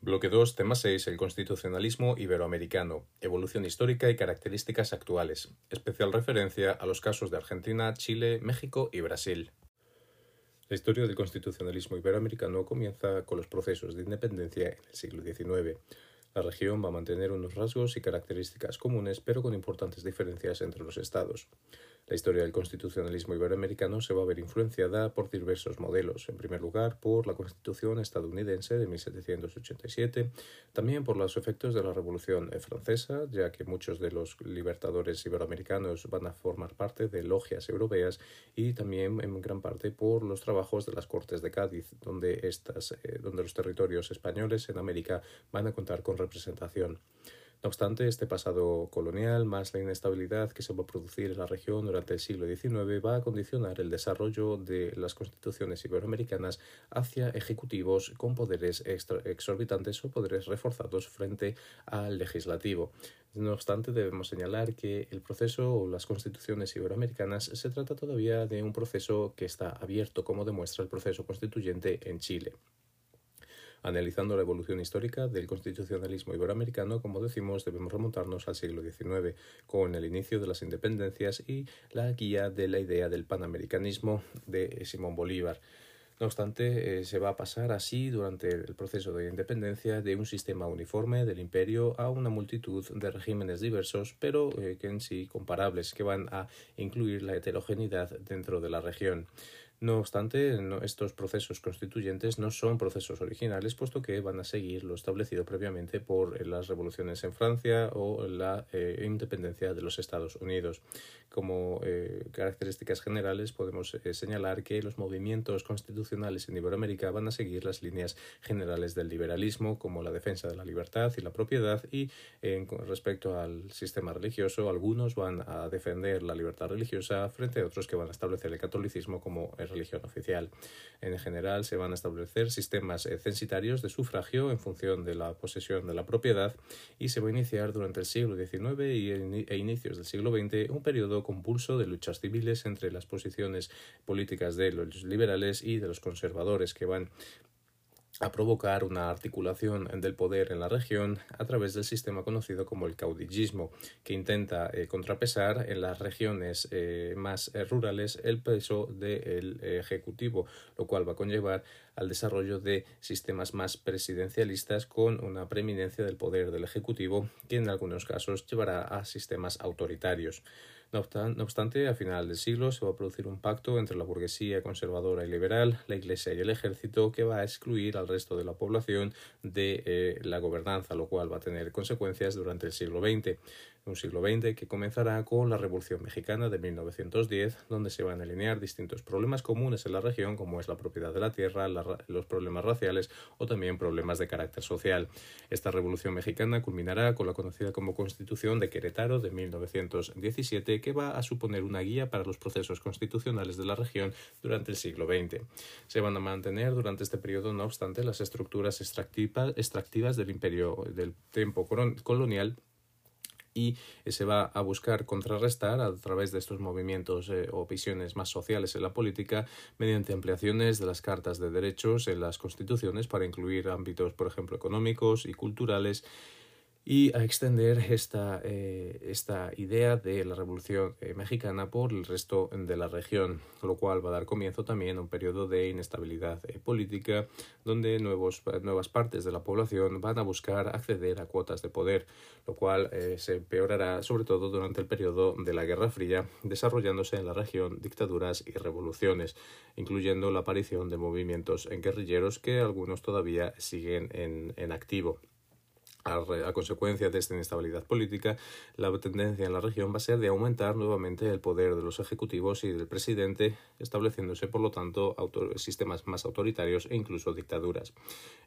Bloque 2, tema 6, el constitucionalismo iberoamericano, evolución histórica y características actuales. Especial referencia a los casos de Argentina, Chile, México y Brasil. La historia del constitucionalismo iberoamericano comienza con los procesos de independencia en el siglo XIX. La región va a mantener unos rasgos y características comunes, pero con importantes diferencias entre los estados. La historia del constitucionalismo iberoamericano se va a ver influenciada por diversos modelos. En primer lugar, por la Constitución estadounidense de 1787, también por los efectos de la Revolución Francesa, ya que muchos de los libertadores iberoamericanos van a formar parte de logias europeas, y también en gran parte por los trabajos de las Cortes de Cádiz, donde, estas, eh, donde los territorios españoles en América van a contar con representación. No obstante, este pasado colonial, más la inestabilidad que se va a producir en la región durante el siglo XIX, va a condicionar el desarrollo de las constituciones iberoamericanas hacia ejecutivos con poderes exorbitantes o poderes reforzados frente al legislativo. No obstante, debemos señalar que el proceso o las constituciones iberoamericanas se trata todavía de un proceso que está abierto, como demuestra el proceso constituyente en Chile analizando la evolución histórica del constitucionalismo iberoamericano, como decimos, debemos remontarnos al siglo XIX, con el inicio de las independencias y la guía de la idea del panamericanismo de Simón Bolívar. No obstante, eh, se va a pasar así durante el proceso de independencia de un sistema uniforme del imperio a una multitud de regímenes diversos, pero eh, que en sí comparables, que van a incluir la heterogeneidad dentro de la región. No obstante, estos procesos constituyentes no son procesos originales, puesto que van a seguir lo establecido previamente por eh, las revoluciones en Francia o la eh, independencia de los Estados Unidos. Como eh, características generales, podemos señalar que los movimientos constitucionales en Iberoamérica van a seguir las líneas generales del liberalismo, como la defensa de la libertad y la propiedad, y respecto al sistema religioso, algunos van a defender la libertad religiosa frente a otros que van a establecer el catolicismo como religión oficial. En general, se van a establecer sistemas eh, censitarios de sufragio en función de la posesión de la propiedad y se va a iniciar durante el siglo XIX e inicios del siglo XX un periodo compulso de luchas civiles entre las posiciones políticas de los liberales y de los conservadores que van a provocar una articulación del poder en la región a través del sistema conocido como el caudillismo, que intenta eh, contrapesar en las regiones eh, más eh, rurales el peso del ejecutivo, lo cual va a conllevar al desarrollo de sistemas más presidencialistas con una preeminencia del poder del ejecutivo, que en algunos casos llevará a sistemas autoritarios. No obstante, a final del siglo se va a producir un pacto entre la burguesía conservadora y liberal, la Iglesia y el ejército que va a excluir al resto de la población de eh, la gobernanza, lo cual va a tener consecuencias durante el siglo XX un siglo XX que comenzará con la Revolución Mexicana de 1910, donde se van a alinear distintos problemas comunes en la región, como es la propiedad de la tierra, los problemas raciales o también problemas de carácter social. Esta Revolución Mexicana culminará con la conocida como Constitución de Querétaro de 1917, que va a suponer una guía para los procesos constitucionales de la región durante el siglo XX. Se van a mantener durante este periodo, no obstante, las estructuras extractivas del imperio del tiempo colonial y se va a buscar contrarrestar a través de estos movimientos eh, o visiones más sociales en la política mediante ampliaciones de las cartas de derechos en las constituciones para incluir ámbitos, por ejemplo, económicos y culturales y a extender esta, eh, esta idea de la Revolución eh, Mexicana por el resto de la región, lo cual va a dar comienzo también a un periodo de inestabilidad eh, política donde nuevos, nuevas partes de la población van a buscar acceder a cuotas de poder, lo cual se empeorará sobre todo durante el periodo de la Guerra Fría, desarrollándose en la región dictaduras y revoluciones, incluyendo la aparición de movimientos guerrilleros que algunos todavía siguen en, en activo. A, consecuencia de esta inestabilidad política, la tendencia en la región va a ser de aumentar nuevamente el poder de los ejecutivos y del presidente, estableciéndose, por lo tanto, sistemas más autoritarios e incluso dictaduras.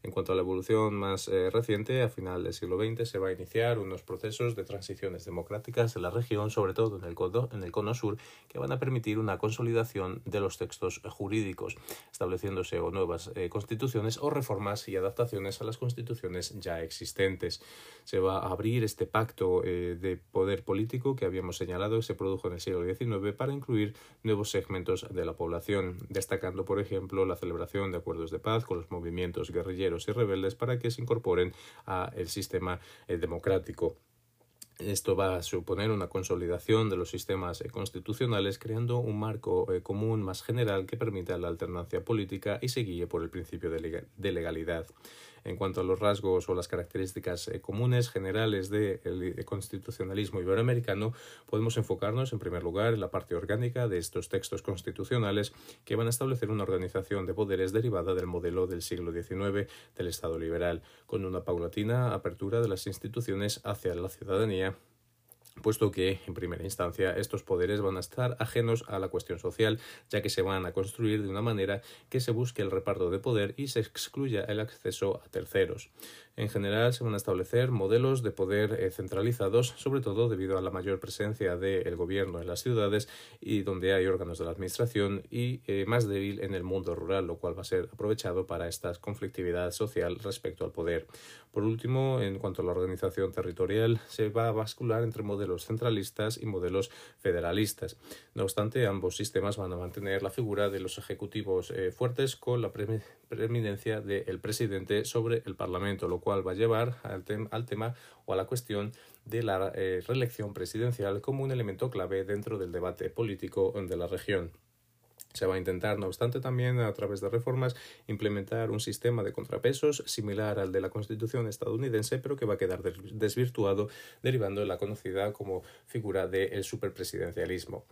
En cuanto a la evolución más eh, reciente, a final del siglo XX se va a iniciar unos procesos de transiciones democráticas en la región, sobre todo en el, cono, sur, que van a permitir una consolidación de los textos jurídicos, estableciéndose o nuevas eh, constituciones o reformas y adaptaciones a las constituciones ya existentes. Se va a abrir este pacto de poder político que habíamos señalado que se produjo en el siglo XIX para incluir nuevos segmentos de la población, destacando, por ejemplo, la celebración de acuerdos de paz con los movimientos guerrilleros y rebeldes para que se incorporen al sistema democrático. Esto va a suponer una consolidación de los sistemas eh, constitucionales, creando un marco eh, común más general que permita la alternancia política y se guíe por el principio de legalidad. En cuanto a los rasgos o las características eh, comunes generales del constitucionalismo iberoamericano, podemos enfocarnos en primer lugar en la parte orgánica de estos textos constitucionales que van a establecer una organización de poderes derivada del modelo del siglo XIX del Estado liberal, con una paulatina apertura de las instituciones hacia la ciudadanía puesto que, en primera instancia, estos poderes van a estar ajenos a la cuestión social, ya que se van a construir de una manera que se busque el reparto de poder y se excluya el acceso a terceros. En general, se van a establecer modelos de poder eh, centralizados, sobre todo debido a la mayor presencia del gobierno en las ciudades y donde hay órganos de la administración y eh, más débil en el mundo rural, lo cual va a ser aprovechado para esta conflictividad social respecto al poder. Por último, en cuanto a la organización territorial, se va a bascular entre modelos centralistas y modelos federalistas. No obstante, ambos sistemas van a mantener la figura de los ejecutivos eh, fuertes con la preeminencia del presidente sobre el Parlamento, lo cual va a llevar al, tema o a la cuestión de la eh, reelección presidencial como un elemento clave dentro del debate político de la región. Se va a intentar, no obstante, también a través de reformas implementar un sistema de contrapesos similar al de la Constitución estadounidense, pero que va a quedar desvirtuado, derivando en la conocida como figura del superpresidencialismo.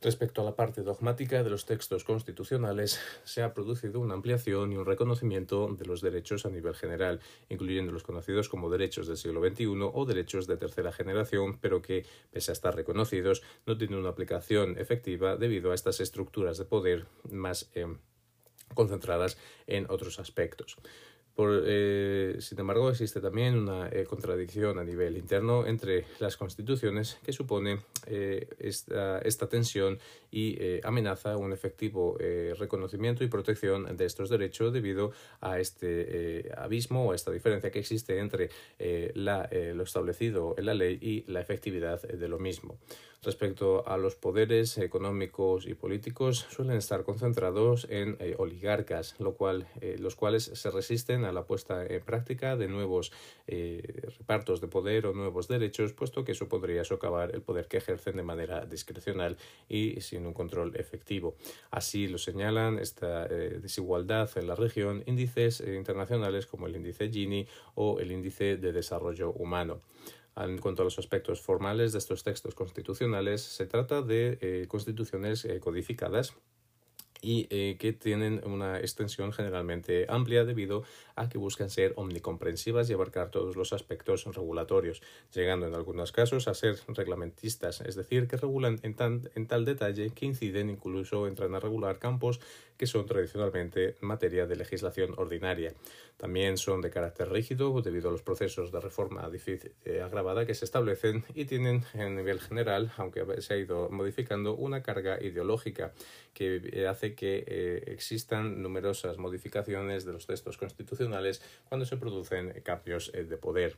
Respecto a la parte dogmática de los textos constitucionales, se ha producido una ampliación y un reconocimiento de los derechos a nivel general, incluyendo los conocidos como derechos del siglo XXI o derechos de tercera generación, pero que, pese a estar reconocidos, no tienen una aplicación efectiva debido a estas estructuras de poder más eh, concentradas en otros aspectos. Por, eh, sin embargo, existe también una eh, contradicción a nivel interno entre las constituciones que supone eh, esta, tensión y amenaza un efectivo reconocimiento y protección de estos derechos debido a este abismo o a esta diferencia que existe entre lo establecido en la ley y la efectividad de lo mismo. Respecto a los poderes económicos y políticos, suelen estar concentrados en eh, oligarcas, lo cual, eh, los cuales se resisten a la puesta en práctica de nuevos eh, repartos de poder o nuevos derechos, puesto que eso podría socavar el poder que ejercen de manera discrecional y sin un control efectivo. Así lo señalan esta desigualdad en la región índices internacionales como el índice Gini o el índice de desarrollo humano. En cuanto a los aspectos formales de estos textos constitucionales, se trata de eh, constituciones eh, codificadas y eh, que tienen una extensión generalmente amplia debido a que buscan ser omnicomprensivas y abarcar todos los aspectos regulatorios, llegando en algunos casos a ser reglamentistas, es decir, que regulan en, en tal detalle que inciden incluso entran a regular campos que son tradicionalmente materia de legislación ordinaria. También son de carácter rígido debido a los procesos de reforma eh, agravada que se establecen y tienen en nivel general, aunque se ha ido modificando, una carga ideológica que eh, hace que eh, existan numerosas modificaciones de los textos constitucionales cuando se producen cambios de poder.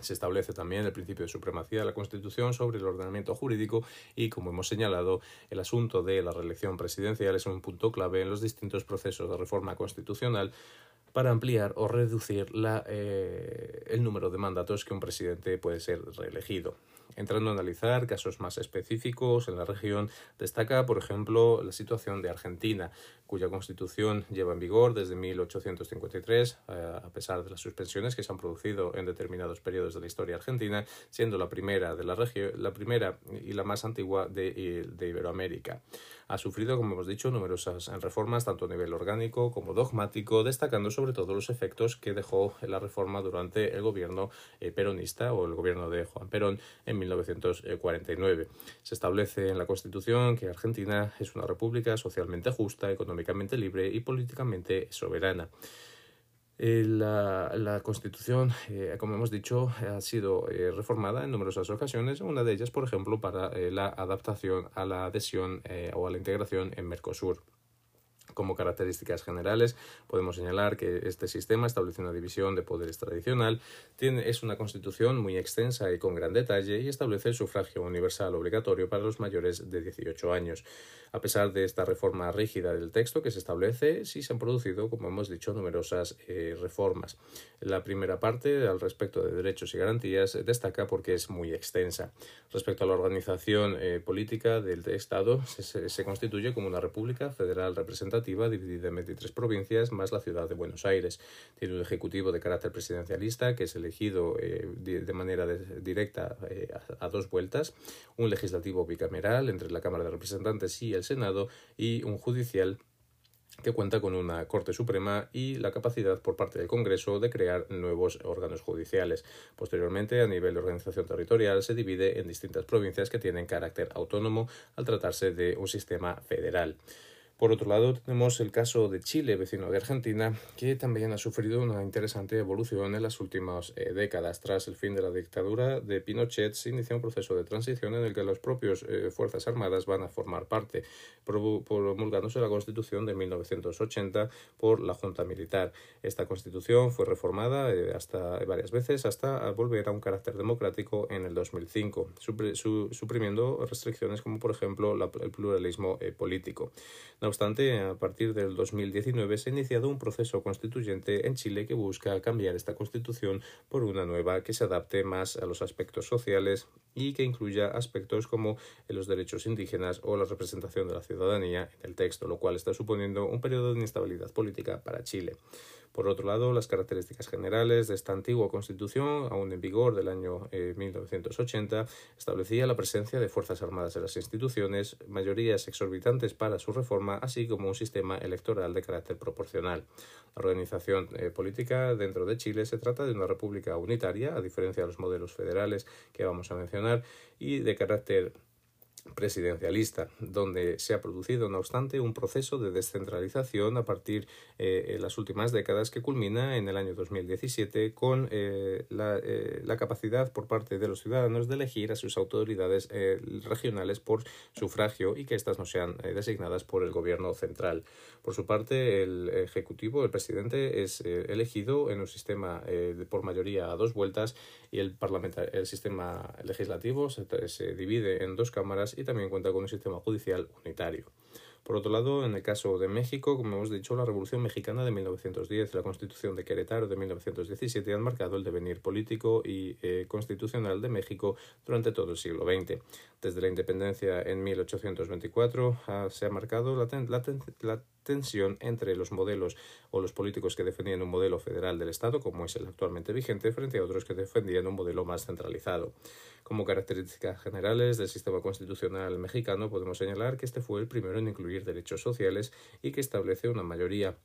Se establece también el principio de supremacía de la Constitución sobre el ordenamiento jurídico y, como hemos señalado, el asunto de la reelección presidencial es un punto clave en los distintos procesos de reforma constitucional para ampliar o reducir eh, el número de mandatos que un presidente puede ser reelegido. Entrando a analizar casos más específicos en la región, destaca, por ejemplo, la situación de Argentina, cuya constitución lleva en vigor desde 1853, eh, a pesar de las suspensiones que se han producido en determinados periodos de la historia argentina, siendo la primera de la la primera y la más antigua de, de Iberoamérica ha sufrido, como hemos dicho, numerosas reformas, tanto a nivel orgánico como dogmático, destacando sobre todo los efectos que dejó la reforma durante el gobierno eh, peronista o el gobierno de Juan Perón en 1949. Se establece en la Constitución que Argentina es una república socialmente justa, económicamente libre y políticamente soberana. Eh, la, Constitución, eh, como hemos dicho, ha sido eh, reformada en numerosas ocasiones, una de ellas, por ejemplo, para la adaptación a la adhesión o a la integración en Mercosur. Como características generales, podemos señalar que este sistema establece una división de poderes tradicional, tiene, es una constitución muy extensa y con gran detalle y establece el sufragio universal obligatorio para los mayores de 18 años. A pesar de esta reforma rígida del texto que se establece, sí se han producido, como hemos dicho, numerosas eh, reformas. La primera parte, al respecto de derechos y garantías, destaca porque es muy extensa. Respecto a la organización eh, política del Estado, se, se constituye como una república federal representativa dividida en 23 provincias, más la ciudad de Buenos Aires. Tiene un ejecutivo de carácter presidencialista que es elegido eh, de, manera directa eh, a, dos vueltas, un legislativo bicameral entre la Cámara de Representantes y el Senado y un judicial que cuenta con una Corte Suprema y la capacidad por parte del Congreso de crear nuevos órganos judiciales. Posteriormente, a nivel de organización territorial, se divide en distintas provincias que tienen carácter autónomo al tratarse de un sistema federal. Por otro lado, tenemos el caso de Chile, vecino de Argentina, que también ha sufrido una interesante evolución en las últimas eh, décadas. Tras el fin de la dictadura de Pinochet, se inicia un proceso de transición en el que las propias eh, Fuerzas Armadas van a formar parte, promulgándose la Constitución de 1980 por la Junta Militar. Esta Constitución fue reformada eh, hasta varias veces hasta volver a un carácter democrático en el 2005, suprimiendo restricciones como, por ejemplo, el pluralismo político obstante, a partir del 2019 se ha iniciado un proceso constituyente en Chile que busca cambiar esta constitución por una nueva que se adapte más a los aspectos sociales y que incluya aspectos como los derechos indígenas o la representación de la ciudadanía en el texto, lo cual está suponiendo un periodo de inestabilidad política para Chile. Por otro lado, las características generales de esta antigua Constitución, aún en vigor del año 1980, eh, establecía la presencia de Fuerzas Armadas en las instituciones, mayorías exorbitantes para su reforma, así como un sistema electoral de carácter proporcional. La organización eh, política dentro de Chile se trata de una república unitaria, a diferencia de los modelos federales que vamos a mencionar, y de carácter presidencialista, donde se ha producido, no obstante, un proceso de descentralización a partir eh, de las últimas décadas que culmina en el año 2017 con eh, la, eh, la, capacidad por parte de los ciudadanos de elegir a sus autoridades regionales por sufragio y que éstas no sean designadas por el gobierno central. Por su parte, el Ejecutivo, el presidente, es elegido en un sistema por mayoría a dos vueltas y el, el sistema legislativo se divide en dos cámaras y también cuenta con un sistema judicial unitario. Por otro lado, en el caso de México, como hemos dicho, la Revolución Mexicana de 1910 y la Constitución de Querétaro de 1917 han marcado el devenir político y eh, constitucional de México durante todo el siglo XX. Desde la independencia en 1824 ah, se ha marcado la, la tensión entre los modelos o los políticos que defendían un modelo federal del Estado, como es el actualmente vigente, frente a otros que defendían un modelo más centralizado. Como características generales del sistema constitucional mexicano, podemos señalar que este fue el primero en incluir derechos sociales y que establece una mayoría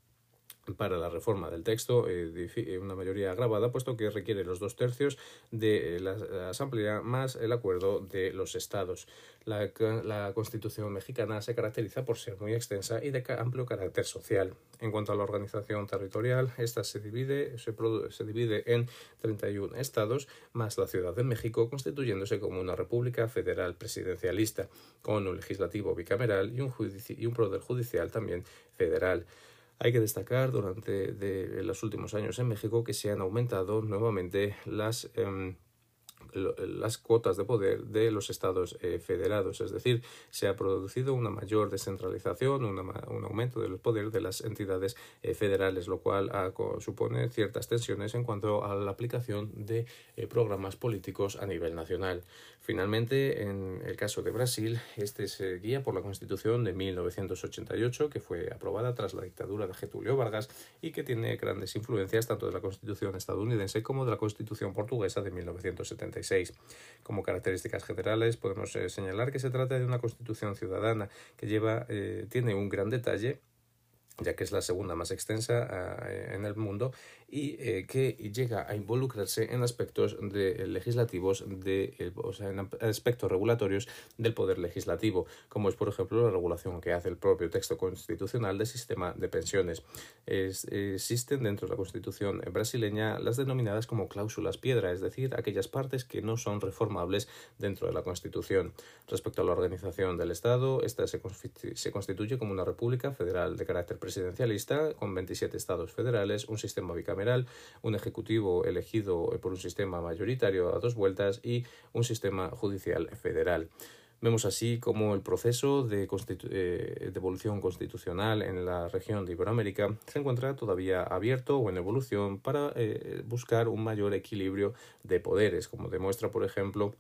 para la reforma del texto, eh, eh, una mayoría agravada, puesto que requiere los dos tercios de la Asamblea más el acuerdo de los Estados. La, la, Constitución mexicana se caracteriza por ser muy extensa y de amplio carácter social. En cuanto a la organización territorial, esta se divide, se, se divide en 31 estados, más la Ciudad de México, constituyéndose como una república federal presidencialista, con un legislativo bicameral y un, y un poder judicial también federal. Hay que destacar durante de los últimos años en México que se han aumentado nuevamente las em, las cuotas de poder de los estados eh, federados, es decir, se ha producido una mayor descentralización, un aumento del poder de las entidades eh, federales, lo cual supone ciertas tensiones en cuanto a la aplicación de eh, programas políticos a nivel nacional. Finalmente, en el caso de Brasil, este se guía por la Constitución de 1988, que fue aprobada tras la dictadura de Getúlio Vargas y que tiene grandes influencias tanto de la Constitución estadounidense como de la Constitución portuguesa de 1976. Como características generales podemos eh, señalar que se trata de una constitución ciudadana que lleva, eh, tiene un gran detalle ya que es la segunda más extensa ah, en el mundo y eh, que llega a involucrarse en aspectos de, legislativos, de, o sea, en aspectos regulatorios del poder legislativo, como es, por ejemplo, la regulación que hace el propio texto constitucional del sistema de pensiones. existen dentro de la Constitución brasileña las denominadas como cláusulas piedra, es decir, aquellas partes que no son reformables dentro de la Constitución. Respecto a la organización del Estado, esta se, se constituye como una república federal de carácter presidencialista con 27 estados federales, un sistema bicameral, un ejecutivo elegido por un sistema mayoritario a dos vueltas y un sistema judicial federal. Vemos así como el proceso de, eh, evolución constitucional en la región de Iberoamérica se encuentra todavía abierto o en evolución para eh, buscar un mayor equilibrio de poderes, como demuestra, por ejemplo,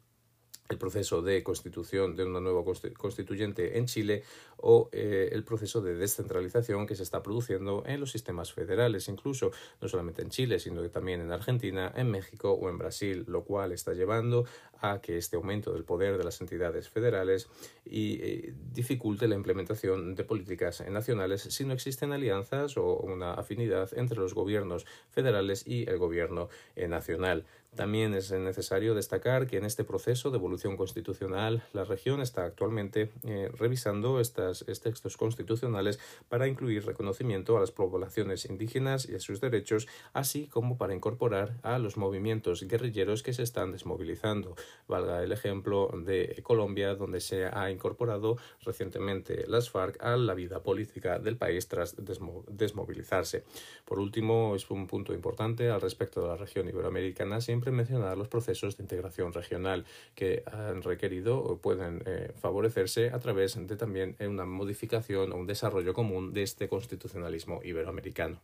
el proceso de constitución de una nueva constituyente en Chile o eh, el proceso de descentralización que se está produciendo en los sistemas federales, incluso no solamente en Chile, sino que también en Argentina, en México o en Brasil, lo cual está llevando a que este aumento del poder de las entidades federales y eh, dificulte la implementación de políticas nacionales si no existen alianzas o una afinidad entre los gobiernos federales y el gobierno eh, nacional. También es necesario destacar que en este proceso de evolución constitucional la región está actualmente eh, revisando estos textos constitucionales para incluir reconocimiento a las poblaciones indígenas y a sus derechos, así como para incorporar a los movimientos guerrilleros que se están desmovilizando. Valga el ejemplo de Colombia, donde se ha incorporado recientemente las FARC a la vida política del país tras desmovilizarse. Por último, es un punto importante al respecto de la región iberoamericana mencionar los procesos de integración regional que han requerido o pueden eh, favorecerse a través de también una modificación o un desarrollo común de este constitucionalismo iberoamericano.